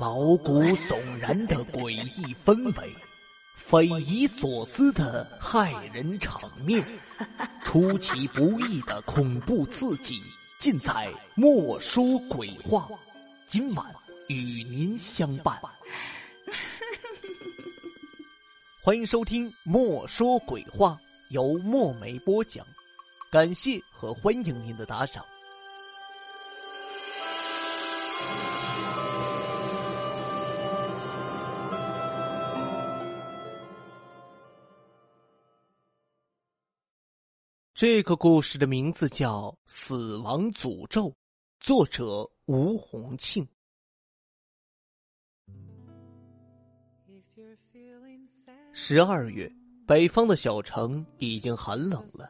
毛骨悚然的诡异氛围，匪夷所思的骇人场面，出其不意的恐怖刺激，尽在《莫说鬼话》。今晚与您相伴，欢迎收听《莫说鬼话》，由墨梅播讲。感谢和欢迎您的打赏。这个故事的名字叫《死亡诅咒》，作者吴洪庆。十二月，北方的小城已经寒冷了。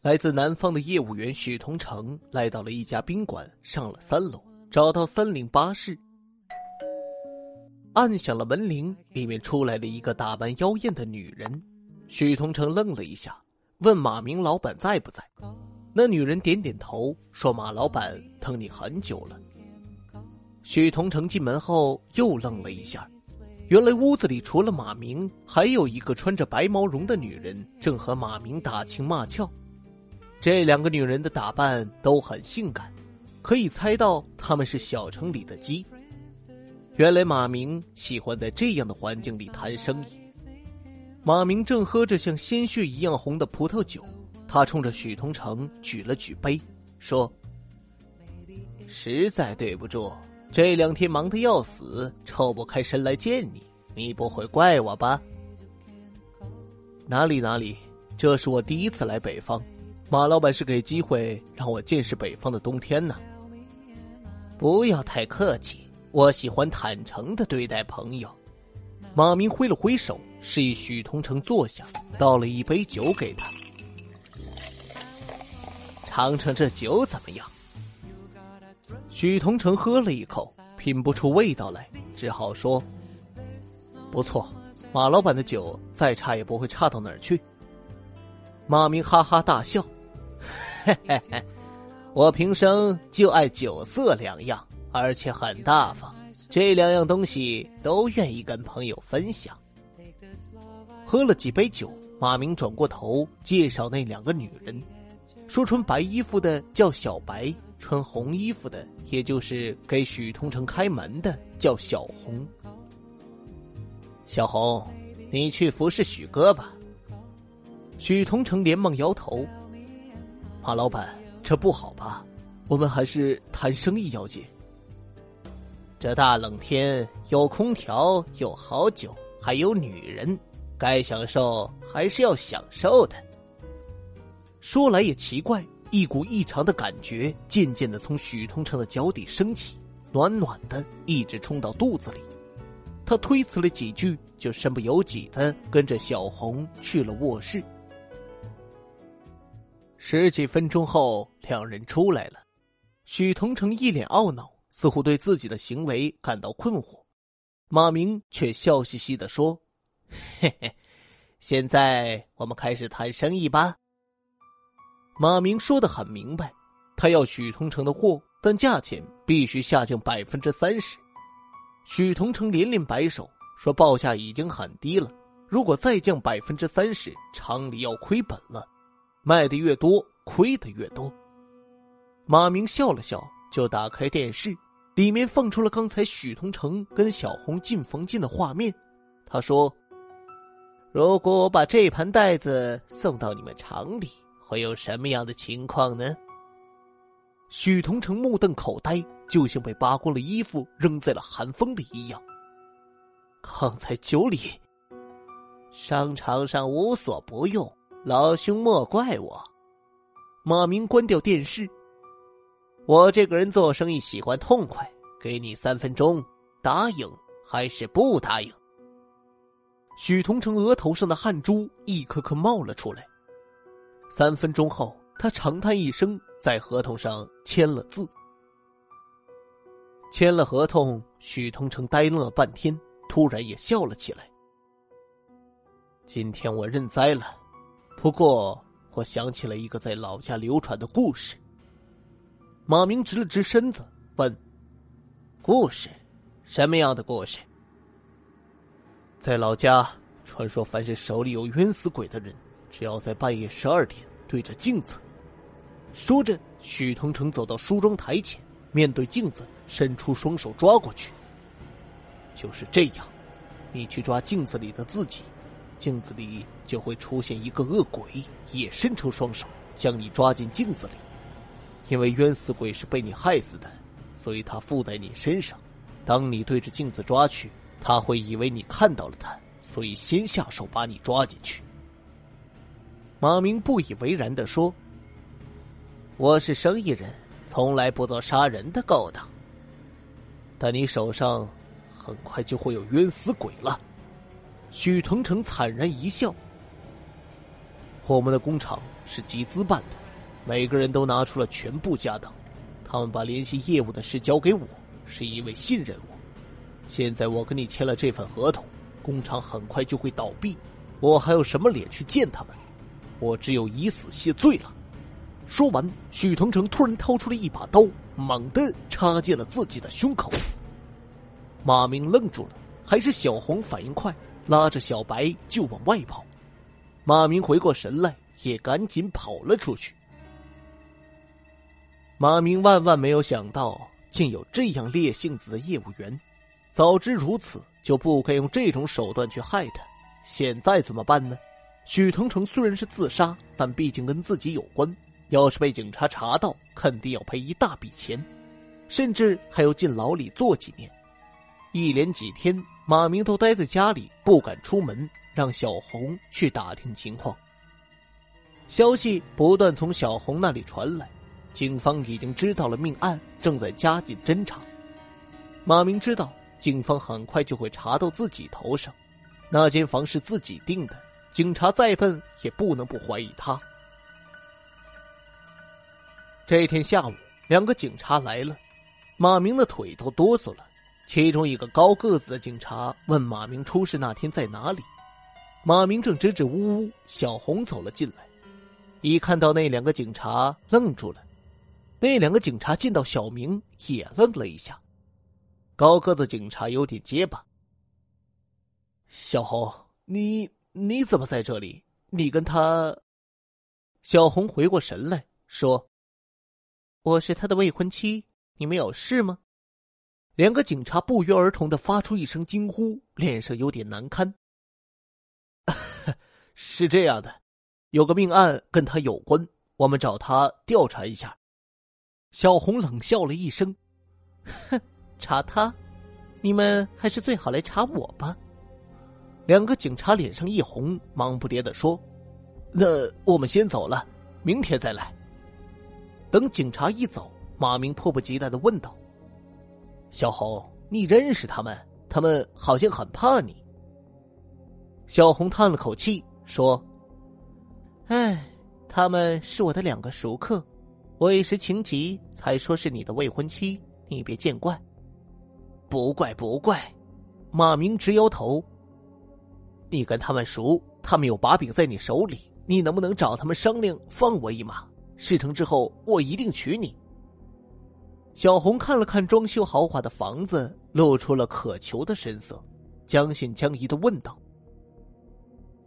来自南方的业务员许同成来到了一家宾馆，上了三楼，找到三零八室，按响了门铃，里面出来了一个打扮妖艳的女人。许同成愣了一下。问马明老板在不在？那女人点点头，说：“马老板等你很久了。”许同成进门后又愣了一下，原来屋子里除了马明，还有一个穿着白毛绒的女人正和马明打情骂俏。这两个女人的打扮都很性感，可以猜到她们是小城里的鸡。原来马明喜欢在这样的环境里谈生意。马明正喝着像鲜血一样红的葡萄酒，他冲着许同成举了举杯，说：“实在对不住，这两天忙得要死，抽不开身来见你，你不会怪我吧？”“哪里哪里，这是我第一次来北方，马老板是给机会让我见识北方的冬天呢。”“不要太客气，我喜欢坦诚的对待朋友。”马明挥了挥手。示意许同成坐下，倒了一杯酒给他，尝尝这酒怎么样？许同成喝了一口，品不出味道来，只好说：“不错，马老板的酒再差也不会差到哪儿去。”马明哈哈大笑：“嘿嘿嘿，我平生就爱酒色两样，而且很大方，这两样东西都愿意跟朋友分享。”喝了几杯酒，马明转过头介绍那两个女人，说穿白衣服的叫小白，穿红衣服的，也就是给许同城开门的叫小红。小红，你去服侍许哥吧。许同城连忙摇头：“马老板，这不好吧？我们还是谈生意要紧。这大冷天，有空调，有好酒，还有女人。”该享受还是要享受的。说来也奇怪，一股异常的感觉渐渐的从许同成的脚底升起，暖暖的，一直冲到肚子里。他推辞了几句，就身不由己的跟着小红去了卧室。十几分钟后，两人出来了。许同成一脸懊恼，似乎对自己的行为感到困惑。马明却笑嘻嘻的说。嘿嘿，现在我们开始谈生意吧。马明说的很明白，他要许同成的货，但价钱必须下降百分之三十。许同成连连摆手，说报价已经很低了，如果再降百分之三十，厂里要亏本了，卖的越多，亏的越多。马明笑了笑，就打开电视，里面放出了刚才许同成跟小红进房间的画面。他说。如果我把这盘袋子送到你们厂里，会有什么样的情况呢？许同成目瞪口呆，就像被扒光了衣服扔在了寒风里一样。刚才酒里，商场上无所不用，老兄莫怪我。马明关掉电视。我这个人做生意喜欢痛快，给你三分钟，答应还是不答应？许同成额头上的汗珠一颗颗冒了出来。三分钟后，他长叹一声，在合同上签了字。签了合同，许同成呆愣了半天，突然也笑了起来。今天我认栽了，不过我想起了一个在老家流传的故事。马明直了直身子，问：“故事？什么样的故事？在老家，传说凡是手里有冤死鬼的人，只要在半夜十二点对着镜子。说着，许腾腾走到梳妆台前，面对镜子，伸出双手抓过去。就是这样，你去抓镜子里的自己，镜子里就会出现一个恶鬼，也伸出双手将你抓进镜子里。因为冤死鬼是被你害死的，所以他附在你身上。当你对着镜子抓去，他会以为你看到了他，所以先下手把你抓进去。马明不以为然的说：“我是生意人，从来不做杀人的勾当。但你手上很快就会有冤死鬼了。”许成成惨然一笑：“我们的工厂是集资办的，每个人都拿出了全部家当，他们把联系业务的事交给我。”是因为信任我，现在我跟你签了这份合同，工厂很快就会倒闭，我还有什么脸去见他们？我只有以死谢罪了。说完，许腾成突然掏出了一把刀，猛地插进了自己的胸口。马明愣住了，还是小红反应快，拉着小白就往外跑。马明回过神来，也赶紧跑了出去。马明万万没有想到。竟有这样烈性子的业务员，早知如此，就不该用这种手段去害他。现在怎么办呢？许腾成虽然是自杀，但毕竟跟自己有关，要是被警察查到，肯定要赔一大笔钱，甚至还要进牢里坐几年。一连几天，马明都待在家里，不敢出门，让小红去打听情况。消息不断从小红那里传来。警方已经知道了命案，正在加紧侦查。马明知道，警方很快就会查到自己头上。那间房是自己订的，警察再笨也不能不怀疑他。这天下午，两个警察来了，马明的腿都哆嗦了。其中一个高个子的警察问马明出事那天在哪里，马明正支支吾吾。小红走了进来，一看到那两个警察，愣住了。那两个警察见到小明也愣了一下，高个子警察有点结巴。小红，你你怎么在这里？你跟他？小红回过神来说：“我是他的未婚妻，你们有事吗？”两个警察不约而同的发出一声惊呼，脸上有点难堪。是这样的，有个命案跟他有关，我们找他调查一下。小红冷笑了一声：“哼，查他？你们还是最好来查我吧。”两个警察脸上一红，忙不迭的说：“那我们先走了，明天再来。”等警察一走，马明迫不及待的问道：“小红，你认识他们？他们好像很怕你。”小红叹了口气说：“哎，他们是我的两个熟客。”我一时情急，才说是你的未婚妻，你别见怪。不怪不怪，马明直摇头。你跟他们熟，他们有把柄在你手里，你能不能找他们商量放我一马？事成之后，我一定娶你。小红看了看装修豪华的房子，露出了渴求的神色，将信将疑的问道：“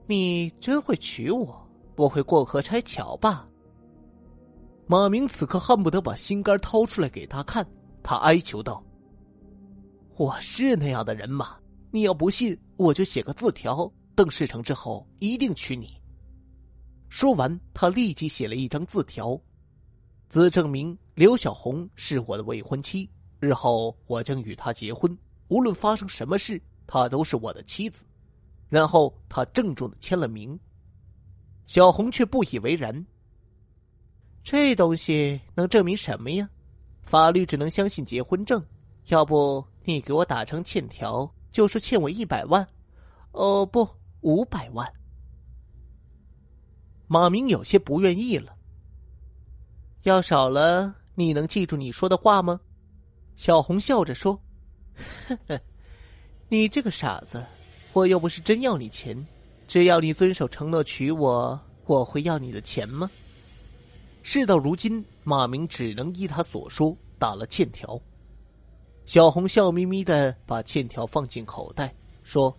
你真会娶我？不会过河拆桥吧？”马明此刻恨不得把心肝掏出来给他看，他哀求道：“我是那样的人吗？你要不信，我就写个字条，等事成之后一定娶你。”说完，他立即写了一张字条，字证明刘小红是我的未婚妻，日后我将与她结婚，无论发生什么事，她都是我的妻子。然后他郑重的签了名。小红却不以为然。这东西能证明什么呀？法律只能相信结婚证。要不你给我打成欠条，就说欠我一百万。哦，不，五百万。马明有些不愿意了。要少了，你能记住你说的话吗？小红笑着说：“呵呵，你这个傻子，我又不是真要你钱，只要你遵守承诺娶我，我会要你的钱吗？”事到如今，马明只能依他所说打了欠条。小红笑眯眯的把欠条放进口袋，说：“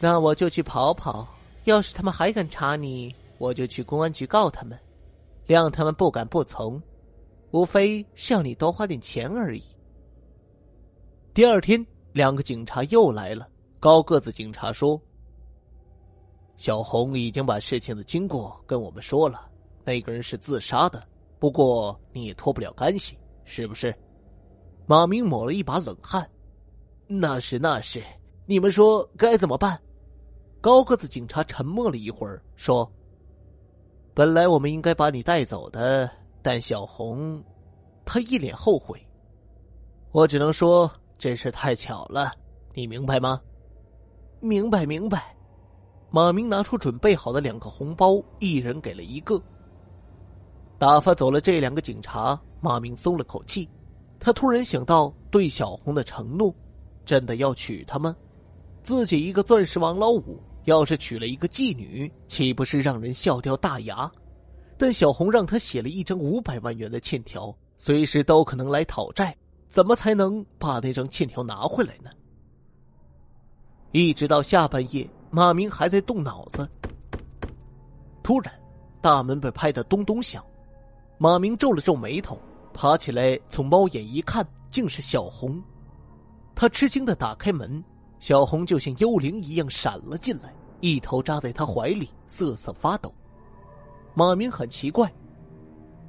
那我就去跑跑。要是他们还敢查你，我就去公安局告他们，谅他们不敢不从。无非是要你多花点钱而已。”第二天，两个警察又来了。高个子警察说：“小红已经把事情的经过跟我们说了，那个人是自杀的。不过你也脱不了干系，是不是？”马明抹了一把冷汗：“那是那是，你们说该怎么办？”高个子警察沉默了一会儿，说：“本来我们应该把你带走的，但小红，他一脸后悔。我只能说这事太巧了，你明白吗？”“明白，明白。”马明拿出准备好的两个红包，一人给了一个。打发走了这两个警察，马明松了口气。他突然想到对小红的承诺，真的要娶她吗？自己一个钻石王老五。要是娶了一个妓女，岂不是让人笑掉大牙？但小红让他写了一张五百万元的欠条，随时都可能来讨债，怎么才能把那张欠条拿回来呢？一直到下半夜，马明还在动脑子。突然，大门被拍得咚咚响，马明皱了皱眉头，爬起来从猫眼一看，竟是小红。他吃惊的打开门。小红就像幽灵一样闪了进来，一头扎在他怀里，瑟瑟发抖。马明很奇怪，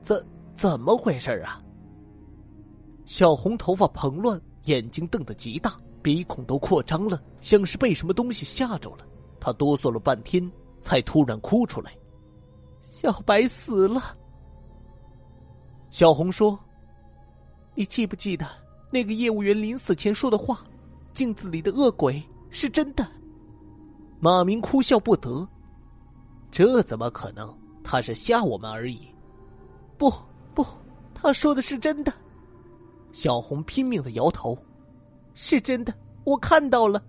怎怎么回事啊？小红头发蓬乱，眼睛瞪得极大，鼻孔都扩张了，像是被什么东西吓着了。他哆嗦了半天，才突然哭出来：“小白死了。”小红说：“你记不记得那个业务员临死前说的话？”镜子里的恶鬼是真的，马明哭笑不得。这怎么可能？他是吓我们而已。不不，他说的是真的。小红拼命的摇头，是真的，我看到了。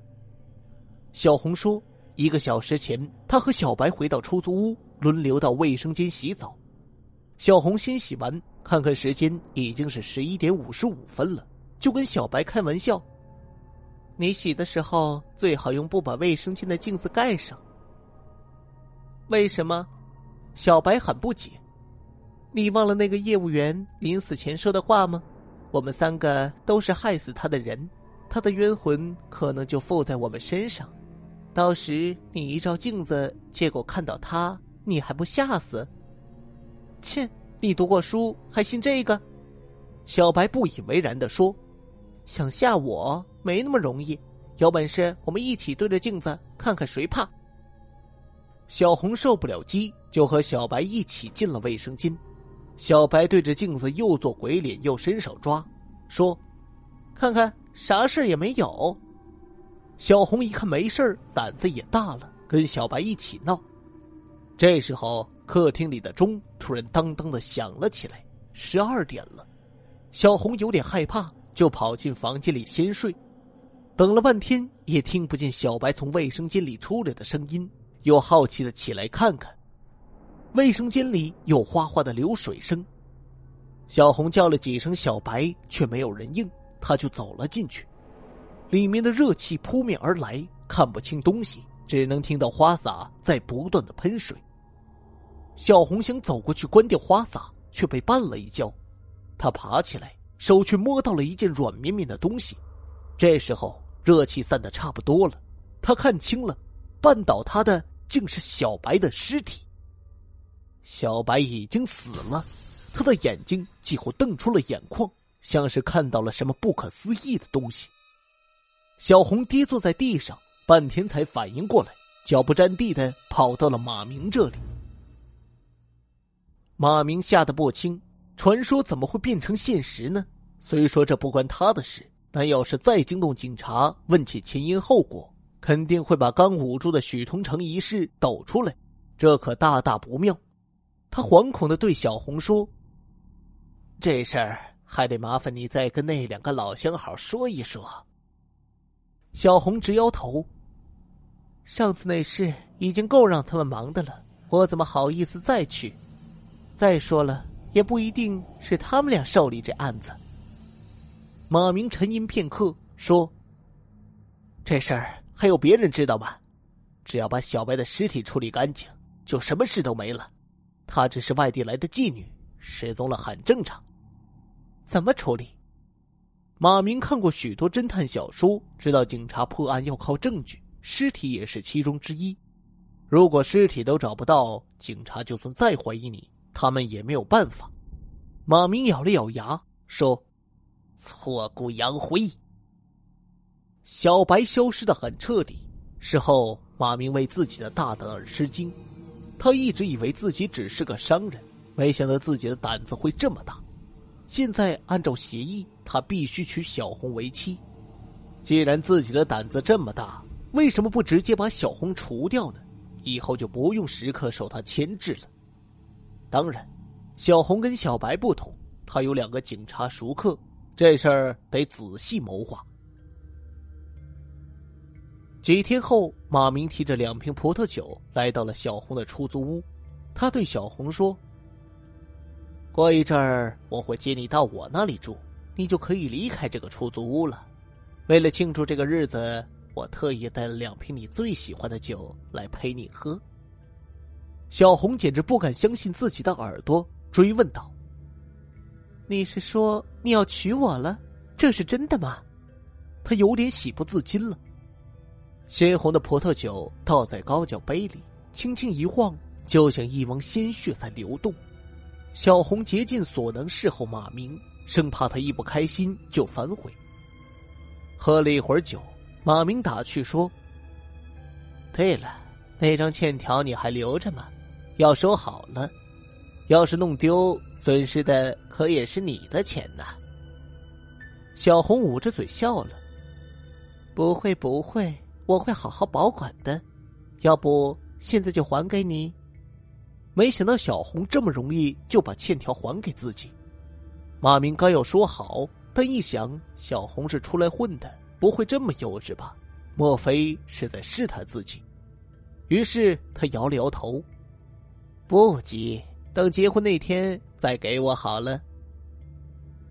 小红说，一个小时前，他和小白回到出租屋，轮流到卫生间洗澡。小红先洗完，看看时间，已经是十一点五十五分了，就跟小白开玩笑。你洗的时候最好用布把卫生间的镜子盖上。为什么？小白很不解。你忘了那个业务员临死前说的话吗？我们三个都是害死他的人，他的冤魂可能就附在我们身上。到时你一照镜子，结果看到他，你还不吓死？切！你读过书还信这个？小白不以为然的说：“想吓我？”没那么容易，有本事我们一起对着镜子看看谁怕。小红受不了激，就和小白一起进了卫生间。小白对着镜子又做鬼脸又伸手抓，说：“看看啥事也没有。”小红一看没事胆子也大了，跟小白一起闹。这时候，客厅里的钟突然当当的响了起来，十二点了。小红有点害怕，就跑进房间里先睡。等了半天也听不见小白从卫生间里出来的声音，又好奇的起来看看，卫生间里有哗哗的流水声。小红叫了几声小白，却没有人应，她就走了进去。里面的热气扑面而来，看不清东西，只能听到花洒在不断的喷水。小红想走过去关掉花洒，却被绊了一跤，他爬起来，手却摸到了一件软绵绵的东西。这时候。热气散的差不多了，他看清了，绊倒他的竟是小白的尸体。小白已经死了，他的眼睛几乎瞪出了眼眶，像是看到了什么不可思议的东西。小红跌坐在地上，半天才反应过来，脚不沾地的跑到了马明这里。马明吓得不轻，传说怎么会变成现实呢？虽说这不关他的事。但要是再惊动警察，问起前因后果，肯定会把刚捂住的许同成一事抖出来，这可大大不妙。他惶恐的对小红说：“这事儿还得麻烦你再跟那两个老相好说一说。”小红直摇头：“上次那事已经够让他们忙的了，我怎么好意思再去？再说了，也不一定是他们俩受理这案子。”马明沉吟片刻，说：“这事儿还有别人知道吗？只要把小白的尸体处理干净，就什么事都没了。她只是外地来的妓女，失踪了很正常。怎么处理？”马明看过许多侦探小说，知道警察破案要靠证据，尸体也是其中之一。如果尸体都找不到，警察就算再怀疑你，他们也没有办法。马明咬了咬牙，说：“挫骨扬灰。”小白消失的很彻底。事后，马明为自己的大胆而吃惊。他一直以为自己只是个商人，没想到自己的胆子会这么大。现在按照协议，他必须娶小红为妻。既然自己的胆子这么大，为什么不直接把小红除掉呢？以后就不用时刻受他牵制了。当然，小红跟小白不同，他有两个警察熟客，这事儿得仔细谋划。几天后，马明提着两瓶葡萄酒来到了小红的出租屋，他对小红说。过一阵儿我会接你到我那里住，你就可以离开这个出租屋了。为了庆祝这个日子，我特意带了两瓶你最喜欢的酒来陪你喝。小红简直不敢相信自己的耳朵，追问道：“你是说你要娶我了？这是真的吗？”他有点喜不自禁了。鲜红的葡萄酒倒在高脚杯里，轻轻一晃，就像一汪鲜血在流动。小红竭尽所能侍候马明，生怕他一不开心就反悔。喝了一会儿酒，马明打趣说：“对了，那张欠条你还留着吗？要收好了，要是弄丢，损失的可也是你的钱呐。”小红捂着嘴笑了：“不会不会，我会好好保管的。要不现在就还给你。”没想到小红这么容易就把欠条还给自己，马明刚要说好，但一想小红是出来混的，不会这么幼稚吧？莫非是在试探自己？于是他摇了摇头，不急，等结婚那天再给我好了。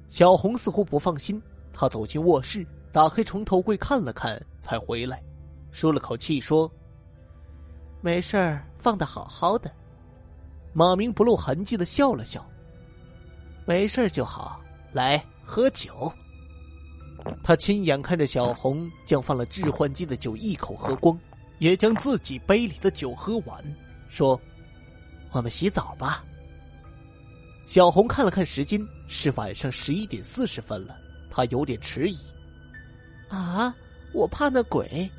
小红似乎不放心，她走进卧室，打开床头柜看了看，才回来，舒了口气说：“没事儿，放的好好的。”马明不露痕迹的笑了笑，没事就好，来喝酒。他亲眼看着小红将放了致幻剂的酒一口喝光，也将自己杯里的酒喝完，说：“我们洗澡吧。”小红看了看时间，是晚上十一点四十分了，她有点迟疑。啊，我怕那鬼。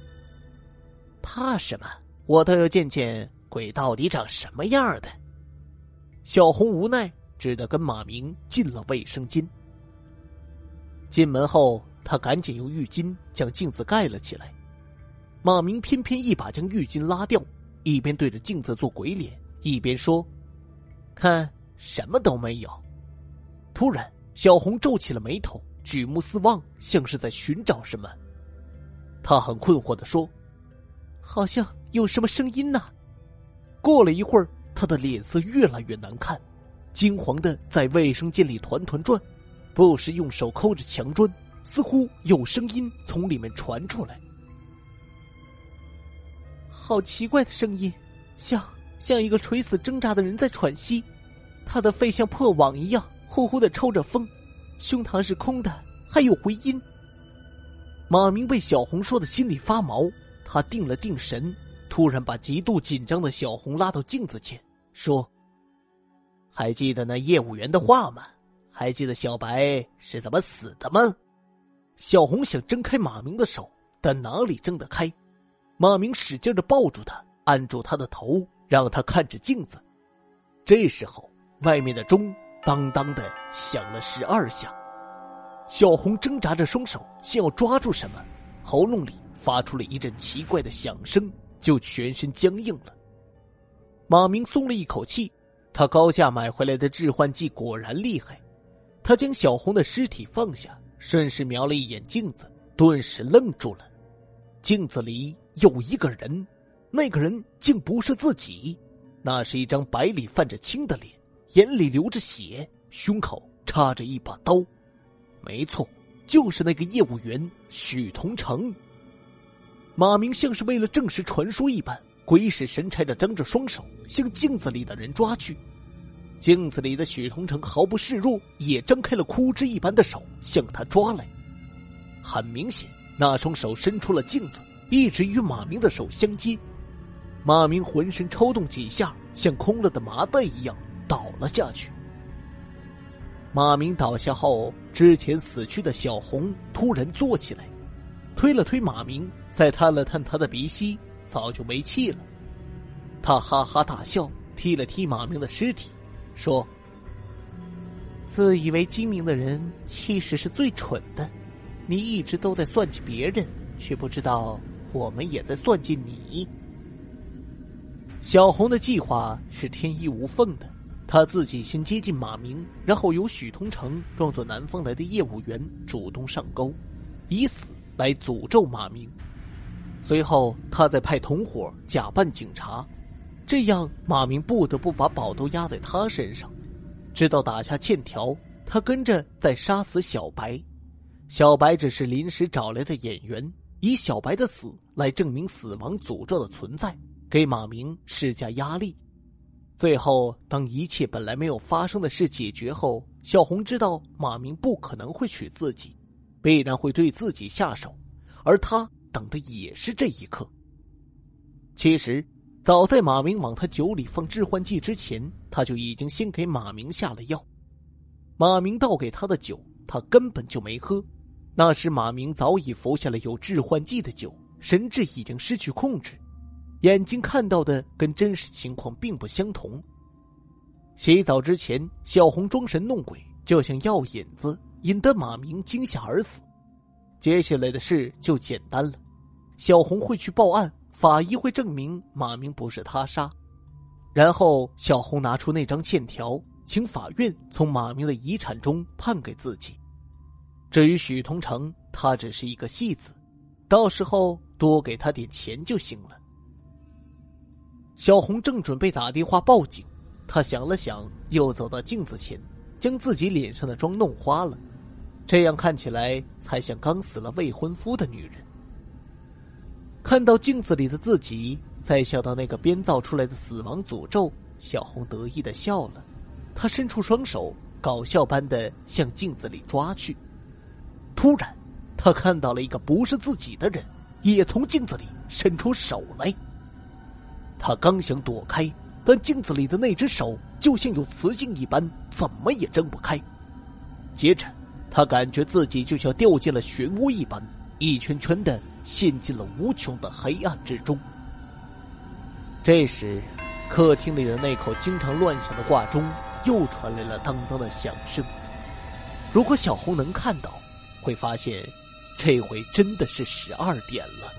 怕什么？我倒要见见鬼到底长什么样的。小红无奈，只得跟马明进了卫生间。进门后，他赶紧用浴巾将镜子盖了起来。马明偏偏一把将浴巾拉掉，一边对着镜子做鬼脸，一边说：“看，什么都没有。”突然，小红皱起了眉头，举目四望，像是在寻找什么。他很困惑的说：“好像有什么声音呢。”过了一会儿。他的脸色越来越难看，惊慌的在卫生间里团团转，不时用手抠着墙砖，似乎有声音从里面传出来。好奇怪的声音，像像一个垂死挣扎的人在喘息，他的肺像破网一样呼呼的抽着风，胸膛是空的，还有回音。马明被小红说的心里发毛，他定了定神。突然把极度紧张的小红拉到镜子前，说：“还记得那业务员的话吗？还记得小白是怎么死的吗？”小红想挣开马明的手，但哪里挣得开？马明使劲的抱住她，按住她的头，让他看着镜子。这时候，外面的钟当当的响了十二下。小红挣扎着双手，想要抓住什么，喉咙里发出了一阵奇怪的响声。就全身僵硬了。马明松了一口气，他高价买回来的致幻剂果然厉害。他将小红的尸体放下，顺势瞄了一眼镜子，顿时愣住了。镜子里有一个人，那个人竟不是自己，那是一张白里泛着青的脸，眼里流着血，胸口插着一把刀。没错，就是那个业务员许同成。马明像是为了证实传说一般，鬼使神差的张着双手向镜子里的人抓去。镜子里的许同成毫不示弱，也张开了枯枝一般的手向他抓来。很明显，那双手伸出了镜子，一直与马明的手相接。马明浑身抽动几下，像空了的麻袋一样倒了下去。马明倒下后，之前死去的小红突然坐起来，推了推马明，再探了探他的鼻息，早就没气了。他哈哈大笑，踢了踢马明的尸体，说：“自以为精明的人，其实是最蠢的。你一直都在算计别人，却不知道我们也在算计你。”小红的计划是天衣无缝的。他自己先接近马明，然后由许同成装作南方来的业务员主动上钩，以死来诅咒马明。随后，他再派同伙假扮警察，这样马明不得不把宝都压在他身上。直到打下欠条，他跟着再杀死小白。小白只是临时找来的演员，以小白的死来证明死亡诅咒的存在，给马明施加压力。最后，当一切本来没有发生的事解决后，小红知道马明不可能会娶自己，必然会对自己下手，而他等的也是这一刻。其实，早在马明往他酒里放致幻剂之前，他就已经先给马明下了药。马明倒给他的酒，他根本就没喝。那时，马明早已服下了有致幻剂的酒，神智已经失去控制。眼睛看到的跟真实情况并不相同。洗澡之前，小红装神弄鬼，就像药引子，引得马明惊吓而死。接下来的事就简单了，小红会去报案，法医会证明马明不是他杀，然后小红拿出那张欠条，请法院从马明的遗产中判给自己。至于许同成，他只是一个戏子，到时候多给他点钱就行了。小红正准备打电话报警，她想了想，又走到镜子前，将自己脸上的妆弄花了，这样看起来才像刚死了未婚夫的女人。看到镜子里的自己，再想到那个编造出来的死亡诅咒，小红得意的笑了。她伸出双手，搞笑般的向镜子里抓去。突然，她看到了一个不是自己的人，也从镜子里伸出手来。他刚想躲开，但镜子里的那只手就像有磁性一般，怎么也睁不开。接着，他感觉自己就像掉进了漩涡一般，一圈圈的陷进了无穷的黑暗之中。这时，客厅里的那口经常乱响的挂钟又传来了当当的响声。如果小红能看到，会发现，这回真的是十二点了。